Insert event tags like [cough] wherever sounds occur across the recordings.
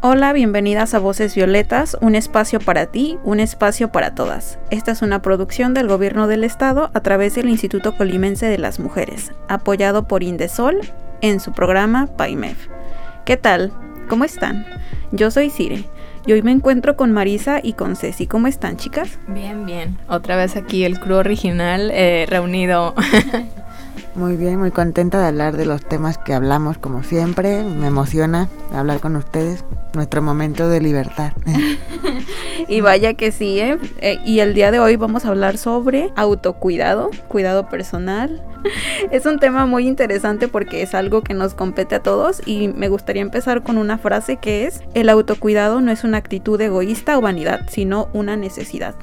Hola, bienvenidas a Voces Violetas, un espacio para ti, un espacio para todas. Esta es una producción del Gobierno del Estado a través del Instituto Colimense de las Mujeres, apoyado por Indesol en su programa PAIMEF. ¿Qué tal? ¿Cómo están? Yo soy Cire y hoy me encuentro con Marisa y con Ceci. ¿Cómo están, chicas? Bien, bien. Otra vez aquí el crew original eh, reunido. [laughs] Muy bien, muy contenta de hablar de los temas que hablamos como siempre. Me emociona hablar con ustedes. Nuestro momento de libertad. [laughs] y vaya que sí, ¿eh? ¿eh? Y el día de hoy vamos a hablar sobre autocuidado, cuidado personal. [laughs] Es un tema muy interesante porque es algo que nos compete a todos y me gustaría empezar con una frase que es, el autocuidado no es una actitud egoísta o vanidad, sino una necesidad.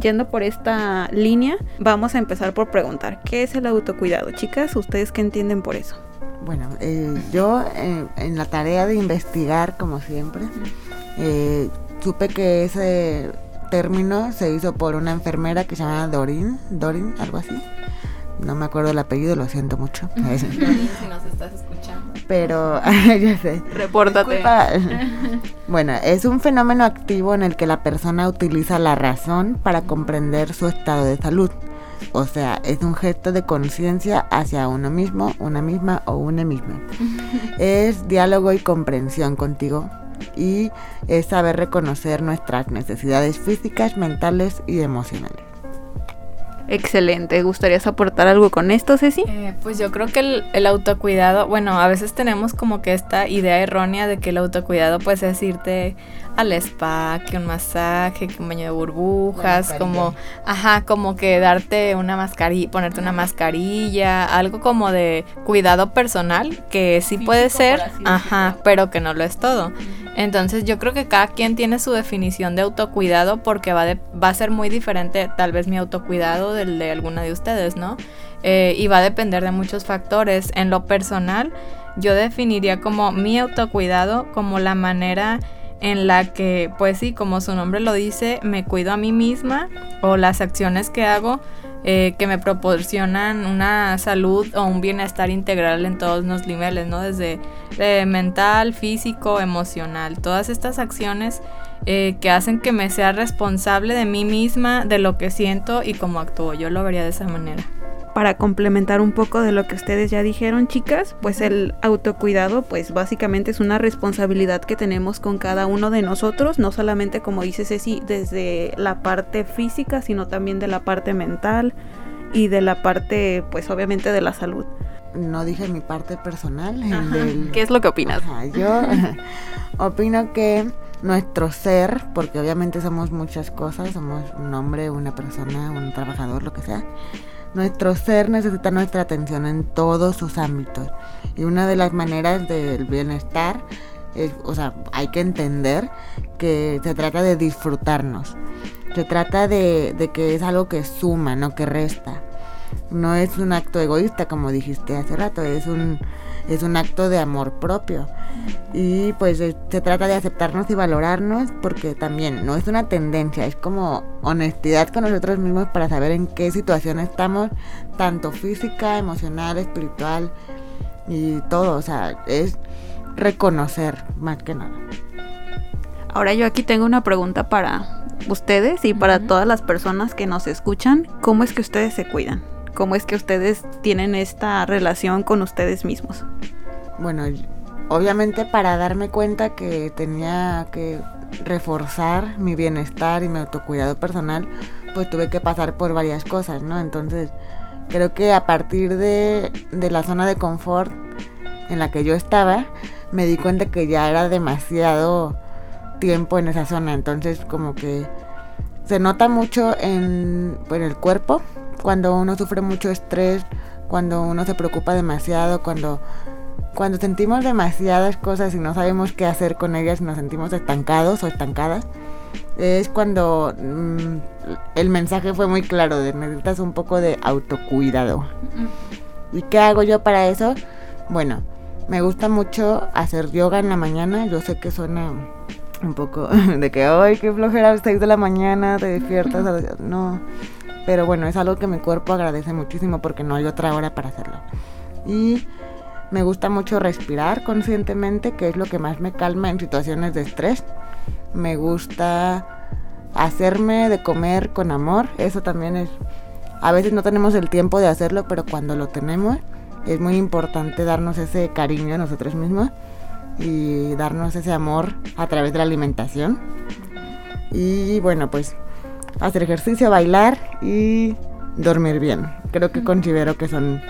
Yendo por esta línea, vamos a empezar por preguntar, ¿qué es el autocuidado? Chicas, ¿ustedes qué entienden por eso? Bueno, eh, yo eh, en la tarea de investigar, como siempre, eh, supe que ese término se hizo por una enfermera que se llama Dorin, Dorin, algo así. No me acuerdo el apellido, lo siento mucho. Dorin, [laughs] si nos estás escuchando pero [laughs] ya sé. Repórtate. Bueno, es un fenómeno activo en el que la persona utiliza la razón para comprender su estado de salud. O sea, es un gesto de conciencia hacia uno mismo, una misma o una misma. [laughs] es diálogo y comprensión contigo y es saber reconocer nuestras necesidades físicas, mentales y emocionales. Excelente. ¿Gustarías aportar algo con esto, Ceci? Eh, pues yo creo que el, autocuidado, bueno, a veces tenemos como que esta idea errónea de que el autocuidado pues es irte al spa, que un masaje, que un baño de burbujas, como, ajá, como que darte una mascarilla, ponerte una mascarilla, algo como de cuidado personal, que sí puede ser, ajá, pero que no lo es todo. Entonces yo creo que cada quien tiene su definición de autocuidado porque va, va a ser muy diferente tal vez mi autocuidado del de alguna de ustedes, ¿no? Eh, y va a depender de muchos factores. En lo personal, yo definiría como mi autocuidado como la manera en la que, pues sí, como su nombre lo dice, me cuido a mí misma o las acciones que hago eh, que me proporcionan una salud o un bienestar integral en todos los niveles, ¿no? Desde eh, mental, físico, emocional. Todas estas acciones eh, que hacen que me sea responsable de mí misma, de lo que siento y cómo actúo. Yo lo vería de esa manera para complementar un poco de lo que ustedes ya dijeron, chicas, pues el autocuidado, pues básicamente es una responsabilidad que tenemos con cada uno de nosotros, no solamente como dice Ceci, desde la parte física, sino también de la parte mental y de la parte, pues obviamente de la salud. No dije mi parte personal. ¿Qué es lo que opinas? yo [laughs] opino que nuestro ser, porque obviamente somos muchas cosas, somos un hombre, una persona, un trabajador, lo que sea nuestro ser necesita nuestra atención en todos sus ámbitos. Y una de las maneras del bienestar es, o sea, hay que entender que se trata de disfrutarnos. Se trata de, de que es algo que suma, no que resta. No es un acto egoísta, como dijiste hace rato, es un, es un acto de amor propio. Y pues se trata de aceptarnos y valorarnos porque también no es una tendencia, es como honestidad con nosotros mismos para saber en qué situación estamos, tanto física, emocional, espiritual y todo. O sea, es reconocer más que nada. Ahora yo aquí tengo una pregunta para ustedes y para todas las personas que nos escuchan. ¿Cómo es que ustedes se cuidan? ¿Cómo es que ustedes tienen esta relación con ustedes mismos? Bueno, obviamente para darme cuenta que tenía que reforzar mi bienestar y mi autocuidado personal, pues tuve que pasar por varias cosas, ¿no? Entonces, creo que a partir de, de la zona de confort en la que yo estaba, me di cuenta que ya era demasiado tiempo en esa zona, entonces como que se nota mucho en, en el cuerpo, cuando uno sufre mucho estrés, cuando uno se preocupa demasiado, cuando, cuando sentimos demasiadas cosas y no sabemos qué hacer con ellas y nos sentimos estancados o estancadas, es cuando mm, el mensaje fue muy claro de necesitas un poco de autocuidado. ¿Y qué hago yo para eso? Bueno, me gusta mucho hacer yoga en la mañana. Yo sé que suena un poco [laughs] de que, ay, qué flojera a las 6 de la mañana, te despiertas. [laughs] No, pero bueno, es algo que mi cuerpo agradece muchísimo porque no hay otra hora para hacerlo. Y me gusta mucho respirar conscientemente, que es lo que más me calma en situaciones de estrés. Me gusta hacerme de comer con amor. Eso también es... A veces no tenemos el tiempo de hacerlo, pero cuando lo tenemos es muy importante darnos ese cariño a nosotros mismos y darnos ese amor a través de la alimentación. Y bueno, pues hacer ejercicio, bailar y dormir bien. Creo que considero que son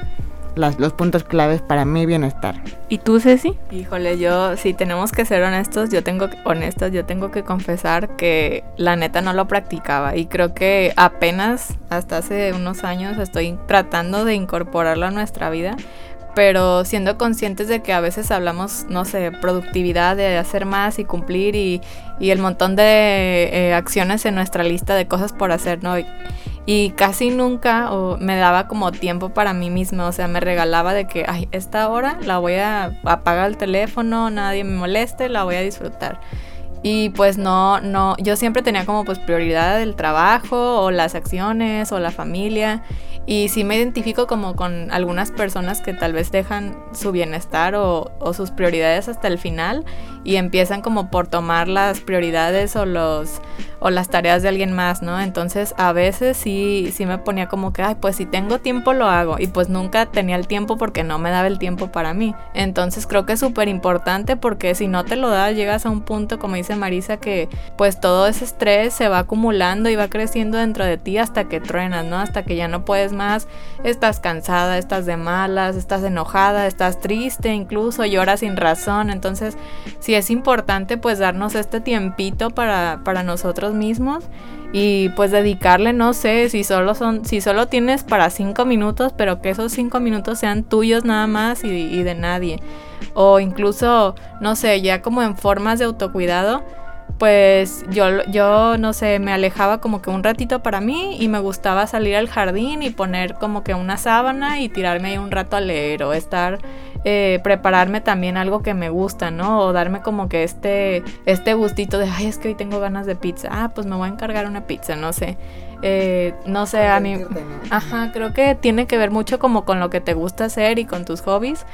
los puntos claves para mi bienestar. ¿Y tú, Ceci? Híjole, yo, si tenemos que ser honestos, yo tengo honestas, yo tengo que confesar que la neta no lo practicaba y creo que apenas hasta hace unos años estoy tratando de incorporarlo a nuestra vida pero siendo conscientes de que a veces hablamos, no sé, productividad, de hacer más y cumplir y, y el montón de eh, acciones en nuestra lista de cosas por hacer, ¿no? Y, casi nunca me daba como tiempo para mí misma, o sea, me regalaba de que, ay, esta hora la voy a apagar el teléfono, nadie me moleste, la voy a disfrutar. Y pues no, no, yo siempre tenía como pues prioridad el trabajo o las acciones o la familia y sí me identifico como con algunas personas que tal vez dejan su bienestar o, sus prioridades hasta el final y empiezan como por tomar las prioridades o los o las tareas de alguien más, ¿no? Entonces a veces sí, sí me ponía como que, ay, pues si tengo tiempo lo hago y pues nunca tenía el tiempo porque no me daba el tiempo para mí. Entonces creo que es súper importante porque si no te lo das llegas a un punto, como dice Marisa, que pues todo ese estrés se va acumulando y va creciendo dentro de ti hasta que truenas, ¿no? Hasta que ya no puedes más, estás cansada, estás de malas, estás enojada, estás triste, incluso lloras sin razón. Entonces sí es importante pues darnos este tiempito para, para nosotros mismos y pues dedicarle, no sé, si solo son, si solo tienes para cinco minutos, pero que esos cinco minutos sean tuyos nada más y, de nadie. O incluso, no sé, ya como en formas de autocuidado, pues yo, yo, no sé, me alejaba como que un ratito para mí y me gustaba salir al jardín y poner como que una sábana y tirarme ahí un rato a leer o estar eh, prepararme también algo que me gusta, ¿no? O darme como que este, este gustito de, ay, es que hoy tengo ganas de pizza. Ah, pues me voy a encargar una pizza, no sé. Eh, no sé, a mí... Ajá, creo que tiene que ver mucho como con lo que te gusta hacer y con tus hobbies.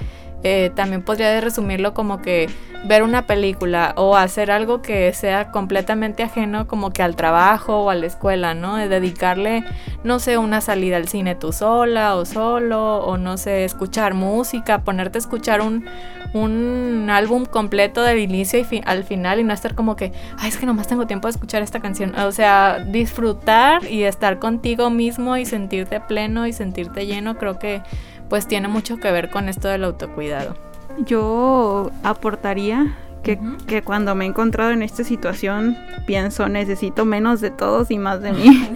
Eh, también podría resumirlo como que ver una película o hacer algo que sea completamente ajeno como que al trabajo o a la escuela, ¿no? De dedicarle, no sé, una salida al cine tú sola o solo, o no sé, escuchar música, ponerte a escuchar un, un álbum completo del inicio y al final y no estar como que, ay, es que nomás tengo tiempo de escuchar esta canción. O sea, disfrutar y estar contigo mismo y sentirte pleno y sentirte lleno, creo que pues tiene mucho que ver con esto del autocuidado. Yo aportaría que, que, cuando me he encontrado en esta situación pienso necesito menos de todos y más de [laughs] mí.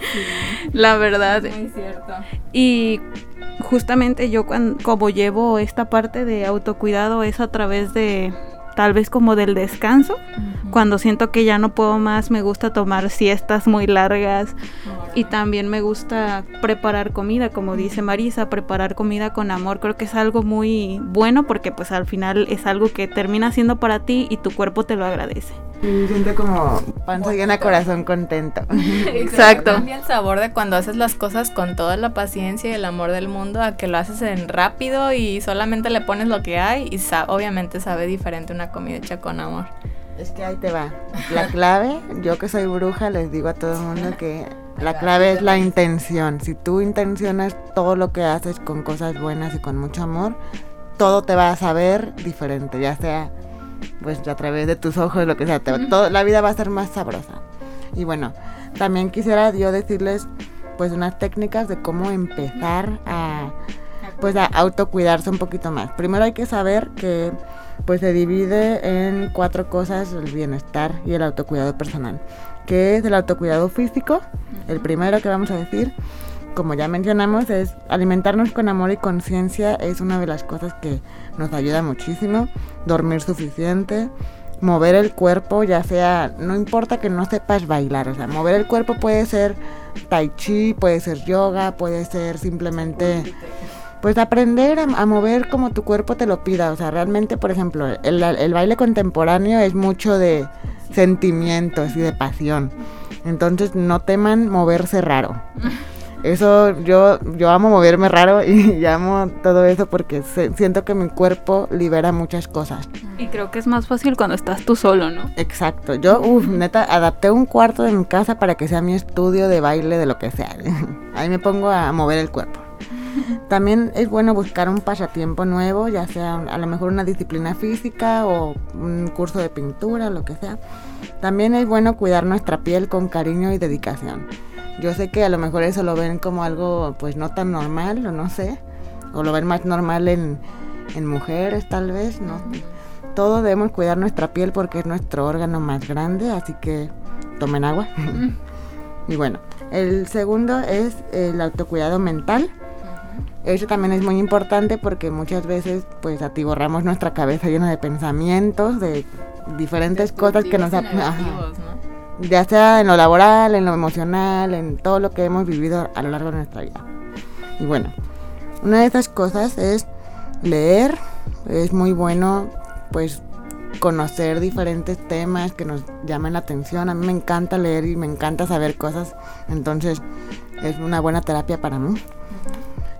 La verdad. Es muy cierto. Y justamente yo cuando, como llevo esta parte de autocuidado es a través de tal vez como del descanso. Cuando siento que ya no puedo más, me gusta tomar siestas muy largas y también me gusta preparar comida, como dice Marisa, preparar comida con amor. Creo que es algo muy bueno porque pues al final es algo que termina siendo para ti y tu cuerpo te lo agradece. Y siento como panza llena, corazón contento. [laughs] [laughs] Exacto. Cambia el sabor de cuando haces las cosas con toda la paciencia y el amor del mundo a que lo haces en rápido y solamente le pones lo que hay y obviamente sabe diferente una comida hecha con amor. Es que ahí te va. La [laughs] clave, yo que soy bruja, les digo a todo el mundo que la clave es la intención. Si tú intencionas todo lo que haces con cosas buenas y con mucho amor, todo te va a saber diferente, ya sea pues a través de tus ojos, lo que sea, todo, la vida va a ser más sabrosa. Y bueno, también quisiera yo decirles pues unas técnicas de cómo empezar a pues a autocuidarse un poquito más. Primero hay que saber que pues se divide en cuatro cosas el bienestar y el autocuidado personal, que es el autocuidado físico, el primero que vamos a decir, como ya mencionamos, es alimentarnos con amor y conciencia es una de las cosas que nos ayuda muchísimo. Dormir suficiente, mover el cuerpo, ya sea, no importa que no sepas bailar, o sea, mover el cuerpo puede ser tai chi, puede ser yoga, puede ser simplemente pues aprender a, mover como tu cuerpo te lo pida. O sea, realmente, por ejemplo, el, el, baile contemporáneo es mucho de sentimientos y de pasión. Entonces no teman moverse raro. Eso yo, yo amo moverme raro y, [laughs] amo todo eso porque siento que mi cuerpo libera muchas cosas. Y creo que es más fácil cuando estás tú solo, ¿no? Exacto. Yo, uff, neta, adapté un cuarto de mi casa para que sea mi estudio de baile de lo que sea. [laughs] Ahí me pongo a mover el cuerpo. También es bueno buscar un pasatiempo nuevo, ya sea a lo mejor una disciplina física o un curso de pintura, lo que sea. También es bueno cuidar nuestra piel con cariño y dedicación. Yo sé que a lo mejor eso lo ven como algo pues no tan normal o no sé, o lo ven más normal en, en mujeres tal vez, no. Todos debemos cuidar nuestra piel porque es nuestro órgano más grande, así que tomen agua. [laughs] y bueno, el segundo es el autocuidado mental. Eso también es muy importante porque muchas veces pues atiborramos nuestra cabeza llena de pensamientos, de diferentes cosas que nos... ¿no? ya sea en lo laboral, en lo emocional, en todo lo que hemos vivido a lo largo de nuestra vida. Y bueno, una de esas cosas es leer. Es muy bueno, pues, conocer diferentes temas que nos llamen la atención. A mí me encanta leer y me encanta saber cosas. Entonces, es una buena terapia para mí.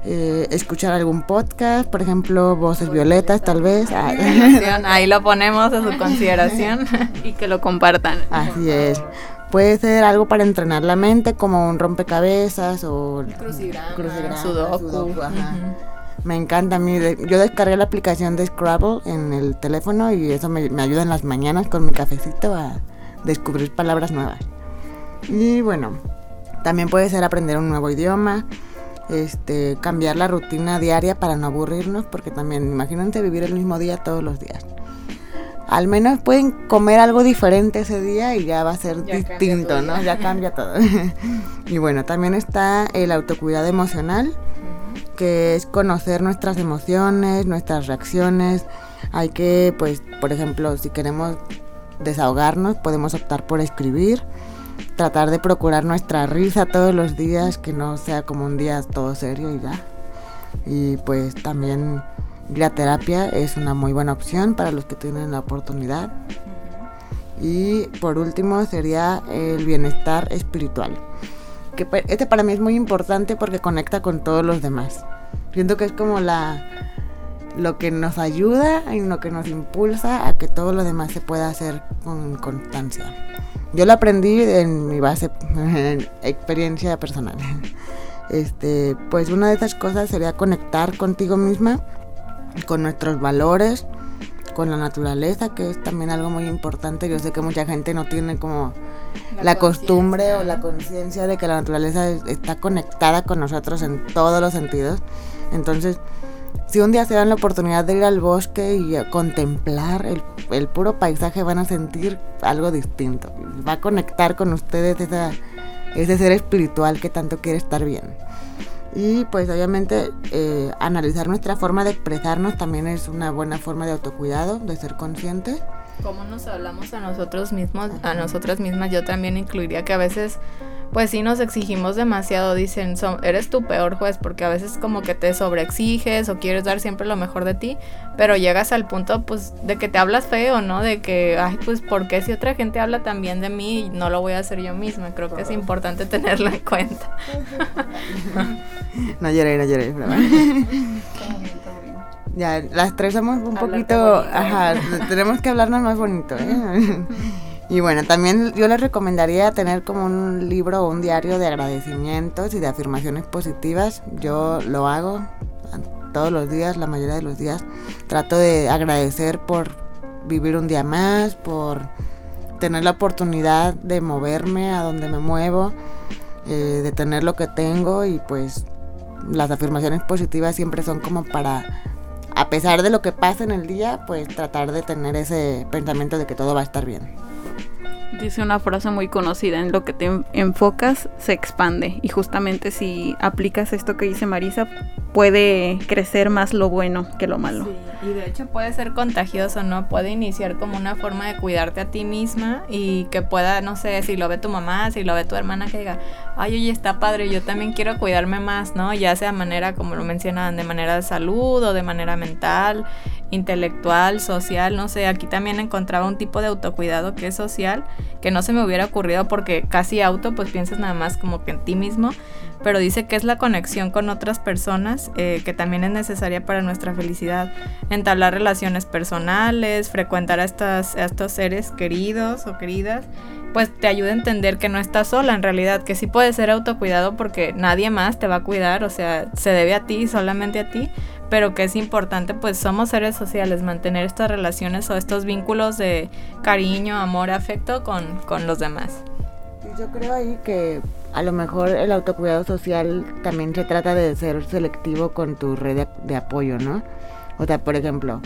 Eh, escuchar algún podcast, por ejemplo, Voces Violetas, tal vez. Ahí lo ponemos a su consideración [laughs] y que lo compartan. Así es. Puede ser algo para entrenar la mente, como un rompecabezas o crucigrama, sudoku. Me encanta a mí. Yo descargué la aplicación de Scrabble en el teléfono y eso me, me ayuda en las mañanas con mi cafecito a descubrir palabras nuevas. Y bueno, también puede ser aprender un nuevo idioma este, cambiar la rutina diaria para no aburrirnos, porque también imagínate vivir el mismo día todos los días. Al menos pueden comer algo diferente ese día y ya va a ser distinto, ¿no? Ya cambia todo. [laughs] y bueno, también está el autocuidado emocional, que es conocer nuestras emociones, nuestras reacciones. Hay que, pues, por ejemplo, si queremos desahogarnos, podemos optar por escribir tratar de procurar nuestra risa todos los días, que no sea como un día todo serio y ya. Y pues también la terapia es una muy buena opción para los que tienen la oportunidad. Y por último sería el bienestar espiritual. Que este para mí es muy importante porque conecta con todos los demás. Siento que es como la lo que nos ayuda y lo que nos impulsa a que todo lo demás se pueda hacer con constancia. Yo lo aprendí en mi base, en experiencia personal. Este, pues una de esas cosas sería conectar contigo misma, con nuestros valores, con la naturaleza, que es también algo muy importante. Yo sé que mucha gente no tiene como la, costumbre o la conciencia de que la naturaleza está conectada con nosotros en todos los sentidos. Entonces, si un día se dan la oportunidad de ir al bosque y contemplar el, puro paisaje, van a sentir algo distinto. Va a conectar con ustedes ese ser espiritual que tanto quiere estar bien. Y pues obviamente eh, analizar nuestra forma de expresarnos también es una buena forma de autocuidado, de ser consciente. ¿Cómo nos hablamos a nosotros mismos, a nosotras mismas? Yo también incluiría que a veces pues sí nos exigimos demasiado, dicen, eres tu peor juez porque a veces como que te sobreexiges o quieres dar siempre lo mejor de ti, pero llegas al punto pues de que te hablas feo, ¿no? De que, ay, pues porque si otra gente habla también de mí, no lo voy a hacer yo misma, creo que es importante tenerlo en cuenta. [laughs] no lloré, no lloré, [laughs] Ya, las tres somos un poquito, ajá, tenemos que hablarnos más bonito, ¿eh? [laughs] Y bueno, también yo les recomendaría tener como un libro o un diario de agradecimientos y de afirmaciones positivas. Yo lo hago todos los días, la mayoría de los días. Trato de agradecer por vivir un día más, por tener la oportunidad de moverme a donde me muevo, eh, de tener lo que tengo y pues las afirmaciones positivas siempre son como para, a pesar de lo que pasa en el día, pues tratar de tener ese pensamiento de que todo va a estar bien. Dice una frase muy conocida, en lo que te enfocas se expande. Y justamente si aplicas esto que dice Marisa, puede crecer más lo bueno que lo malo. Sí, y de hecho puede ser contagioso, ¿no? Puede iniciar como una forma de cuidarte a ti misma y que pueda, no sé, si lo ve tu mamá, si lo ve tu hermana, que diga, ay, oye, está padre, yo también quiero cuidarme más, ¿no? Ya sea de manera, como lo mencionaban, de manera de salud o de manera mental, intelectual, social, no sé, aquí también encontraba un tipo de autocuidado que es social, que no se me hubiera ocurrido porque casi auto, pues piensas nada más como que en ti mismo, pero dice que es la conexión con otras personas eh, que también es necesaria para nuestra felicidad. Entablar relaciones personales, frecuentar a, estas, a estos seres queridos o queridas, pues te ayuda a entender que no estás sola en realidad, que sí puede ser autocuidado porque nadie más te va a cuidar, o sea, se debe a ti, solamente a ti, pero que es importante, pues somos seres sociales, mantener estas relaciones o estos vínculos de cariño, amor, afecto con, con los demás. Yo creo ahí que a lo mejor el autocuidado social también se trata de ser selectivo con tu red de, apoyo, ¿no? O sea, por ejemplo,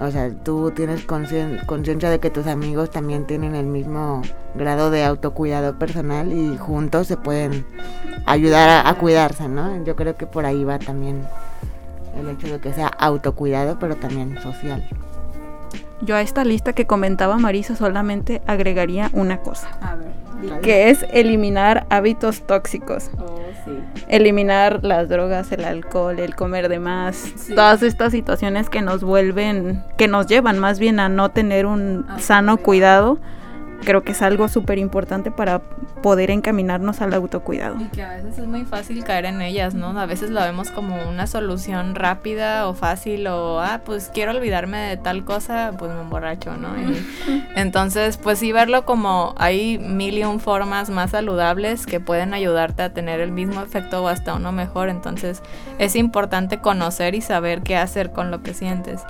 o sea, tú tienes conciencia de que tus amigos también tienen el mismo grado de autocuidado personal y juntos se pueden ayudar a, cuidarse, ¿no? Yo creo que por ahí va también el hecho de que sea autocuidado, pero también social. Yo a esta lista que comentaba Marisa solamente agregaría una cosa. Que es eliminar hábitos tóxicos. Oh, eliminar las drogas, el alcohol, el comer de más. Todas estas situaciones que nos vuelven, que nos llevan más bien a no tener un sano cuidado creo que es algo súper importante para poder encaminarnos al autocuidado. Y que a veces es muy fácil caer en ellas, ¿no? A veces lo vemos como una solución rápida o fácil o, ah, pues quiero olvidarme de tal cosa, pues me emborracho, ¿no? [laughs] entonces, pues sí verlo como hay mil y un formas más saludables que pueden ayudarte a tener el mismo efecto o hasta uno mejor. Entonces, es importante conocer y saber qué hacer con lo que sientes.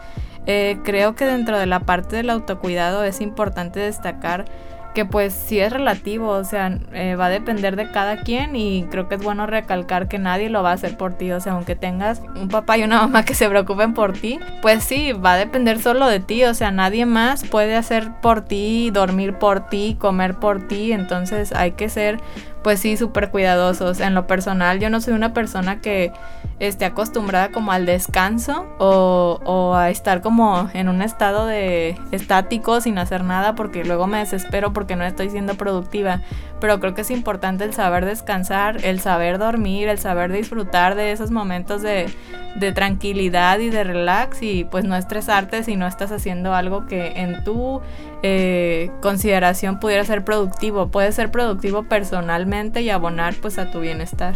Eh, creo que dentro de la parte del autocuidado es importante destacar que pues sí es relativo, o sea, eh, va a depender de cada quien y creo que es bueno recalcar que nadie lo va a hacer por ti, o sea, aunque tengas un papá y una mamá que se preocupen por ti, pues sí, va a depender solo de ti, o sea, nadie más puede hacer por ti, dormir por ti, comer por ti, entonces hay que ser pues sí, súper cuidadosos. En lo personal, yo no soy una persona que esté acostumbrada como al descanso o, a estar como en un estado de estático sin hacer nada porque luego me desespero porque no estoy siendo productiva. Pero creo que es importante el saber descansar, el saber dormir, el saber disfrutar de esos momentos de, de tranquilidad y de relax y pues no estresarte si no estás haciendo algo que en tu eh, consideración pudiera ser productivo. Puede ser productivo personalmente y abonar pues a tu bienestar.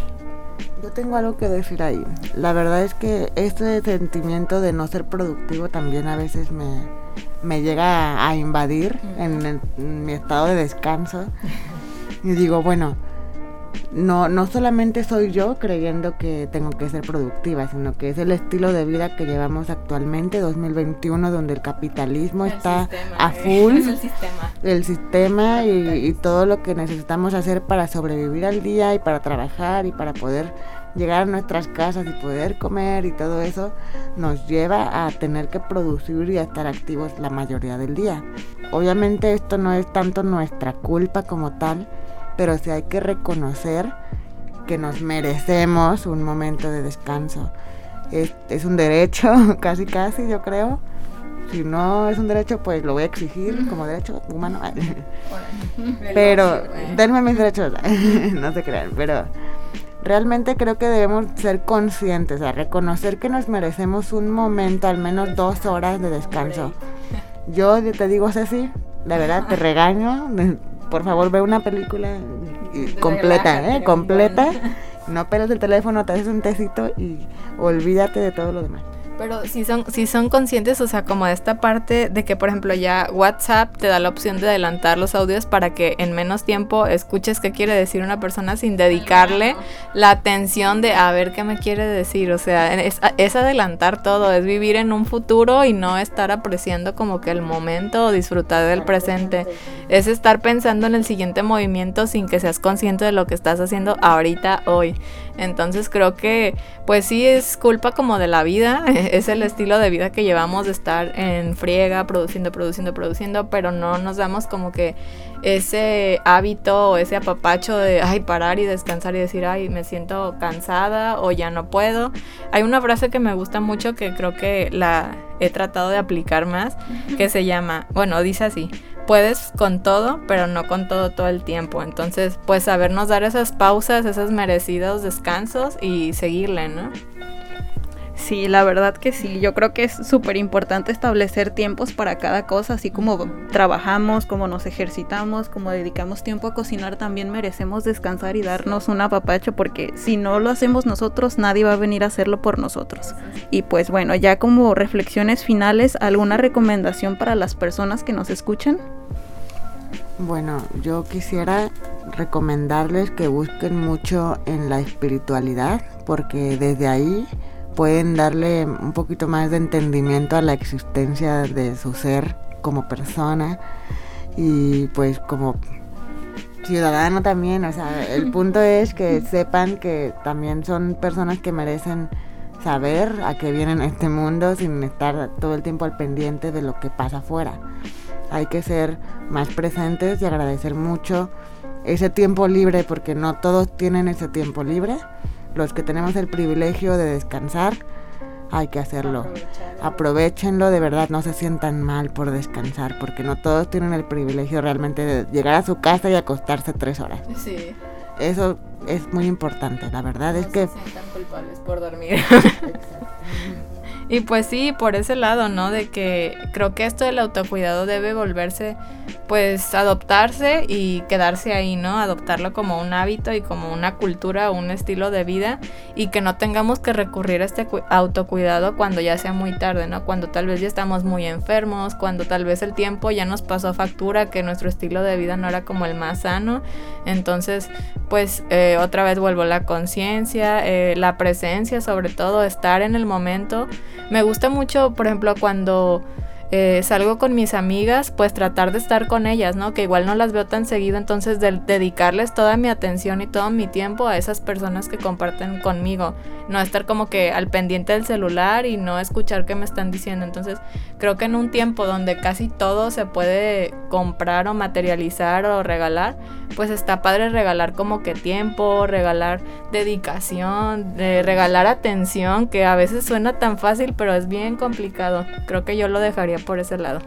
Yo tengo algo que decir ahí. La verdad es que este sentimiento de no ser productivo también a veces me, llega a, invadir en, mi estado de descanso. Y digo, bueno, no, no solamente soy yo creyendo que tengo que ser productiva, sino que es el estilo de vida que llevamos actualmente, 2021, donde el capitalismo está a full. el sistema. El sistema y, y, todo lo que necesitamos hacer para sobrevivir al día y para trabajar y para poder llegar a nuestras casas y poder comer y todo eso nos lleva a tener que producir y a estar activos la mayoría del día. Obviamente esto no es tanto nuestra culpa como tal, pero sí hay que reconocer que nos merecemos un momento de descanso. Es, es, un derecho, [laughs] casi casi, yo creo. Si no es un derecho, pues lo voy a exigir como derecho humano. [laughs] pero denme mis derechos, [laughs] no se crean, pero realmente creo que debemos ser conscientes, o reconocer que nos merecemos un momento, al menos dos horas de descanso. Yo te digo, Ceci, de verdad te regaño, por favor ve una película completa, ¿eh? Completa. No peles el teléfono, te haces un tecito y olvídate de todo lo demás. Pero si son, si son conscientes, o sea, como de esta parte de que, por ejemplo, ya WhatsApp te da la opción de adelantar los audios para que en menos tiempo escuches qué quiere decir una persona sin dedicarle la atención de a ver qué me quiere decir. O sea, es, es adelantar todo, es vivir en un futuro y no estar apreciando como que el momento o disfrutar del presente. Es estar pensando en el siguiente movimiento sin que seas consciente de lo que estás haciendo ahorita, hoy. Entonces creo que, pues sí, es culpa como de la vida [laughs] es el estilo de vida que llevamos de estar en friega, produciendo, produciendo, produciendo, pero no nos damos como que ese hábito o ese apapacho de, ay, parar y descansar y decir, ay, me siento cansada o ya no puedo. Hay una frase que me gusta mucho que creo que la he tratado de aplicar más, que se llama, bueno, dice así, puedes con todo, pero no con todo todo el tiempo. Entonces, pues sabernos dar esas pausas, esos merecidos descansos y seguirle, ¿no? Sí, la verdad que sí. Yo creo que es súper importante establecer tiempos para cada cosa, así como trabajamos, como nos ejercitamos, como dedicamos tiempo a cocinar, también merecemos descansar y darnos un apapacho, porque si no lo hacemos nosotros, nadie va a venir a hacerlo por nosotros. Y pues bueno, ya como reflexiones finales, ¿alguna recomendación para las personas que nos escuchan? Bueno, yo quisiera recomendarles que busquen mucho en la espiritualidad, porque desde ahí pueden darle un poquito más de entendimiento a la existencia de su ser como persona y pues como ciudadano también, o sea, el punto es que sepan que también son personas que merecen saber a qué vienen a este mundo sin estar todo el tiempo al pendiente de lo que pasa afuera. Hay que ser más presentes y agradecer mucho ese tiempo libre porque no todos tienen ese tiempo libre los que tenemos el privilegio de descansar, hay que hacerlo. Aprovechenlo, de verdad, no se sientan mal por descansar, porque no todos tienen el privilegio realmente de llegar a su casa y acostarse tres horas. Sí. Eso es muy importante, la verdad es que... Se sientan culpables por dormir. [laughs] y pues sí, por ese lado, ¿no? De que creo que esto del autocuidado debe volverse pues adoptarse y quedarse ahí, ¿no? Adoptarlo como un hábito y como una cultura un estilo de vida y que no tengamos que recurrir a este autocuidado cuando ya sea muy tarde, ¿no? Cuando tal vez ya estamos muy enfermos, cuando tal vez el tiempo ya nos pasó factura, que nuestro estilo de vida no era como el más sano. Entonces, pues eh, otra vez vuelvo la conciencia, eh, la presencia, sobre todo estar en el momento. Me gusta mucho, por ejemplo, cuando eh, salgo con mis amigas, pues tratar de estar con ellas, ¿no? Que igual no las veo tan seguido, entonces de dedicarles toda mi atención y todo mi tiempo a esas personas que comparten conmigo, no estar como que al pendiente del celular y no escuchar qué me están diciendo. Entonces, creo que en un tiempo donde casi todo se puede comprar o materializar o regalar, pues está padre regalar como que tiempo, regalar dedicación, regalar atención, que a veces suena tan fácil, pero es bien complicado. Creo que yo lo dejaría por ese lado.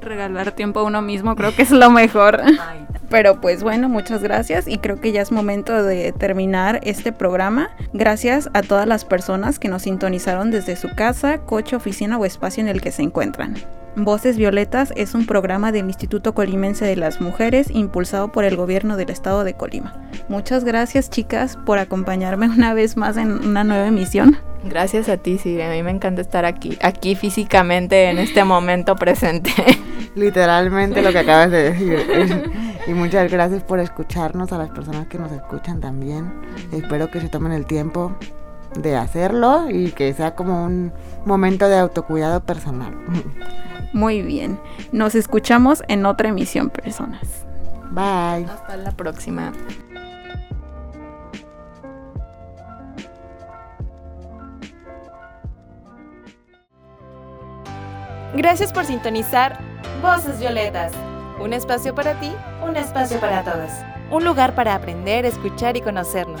Regalar tiempo a uno mismo creo que es lo mejor. [laughs] Pero pues bueno, muchas gracias y creo que ya es momento de terminar este programa. Gracias a todas las personas que nos sintonizaron desde su casa, coche, oficina o espacio en el que se encuentran. Voces Violetas es un programa del Instituto Colimense de las Mujeres impulsado por el gobierno del estado de Colima. Muchas gracias chicas por acompañarme [laughs] una vez más en una nueva emisión. Gracias a ti, sí, a mí me encanta estar aquí, aquí físicamente en este momento presente. [laughs] Literalmente lo que acabas de decir. [laughs] Y muchas gracias por escucharnos, a las personas que nos escuchan también. Espero que se tomen el tiempo de hacerlo y que sea como un momento de autocuidado personal. Muy bien. Nos escuchamos en otra emisión, personas. Bye. Hasta la próxima. Gracias por sintonizar Voces Violetas. Un espacio para ti, un espacio para todos. Un lugar para aprender, escuchar y conocernos.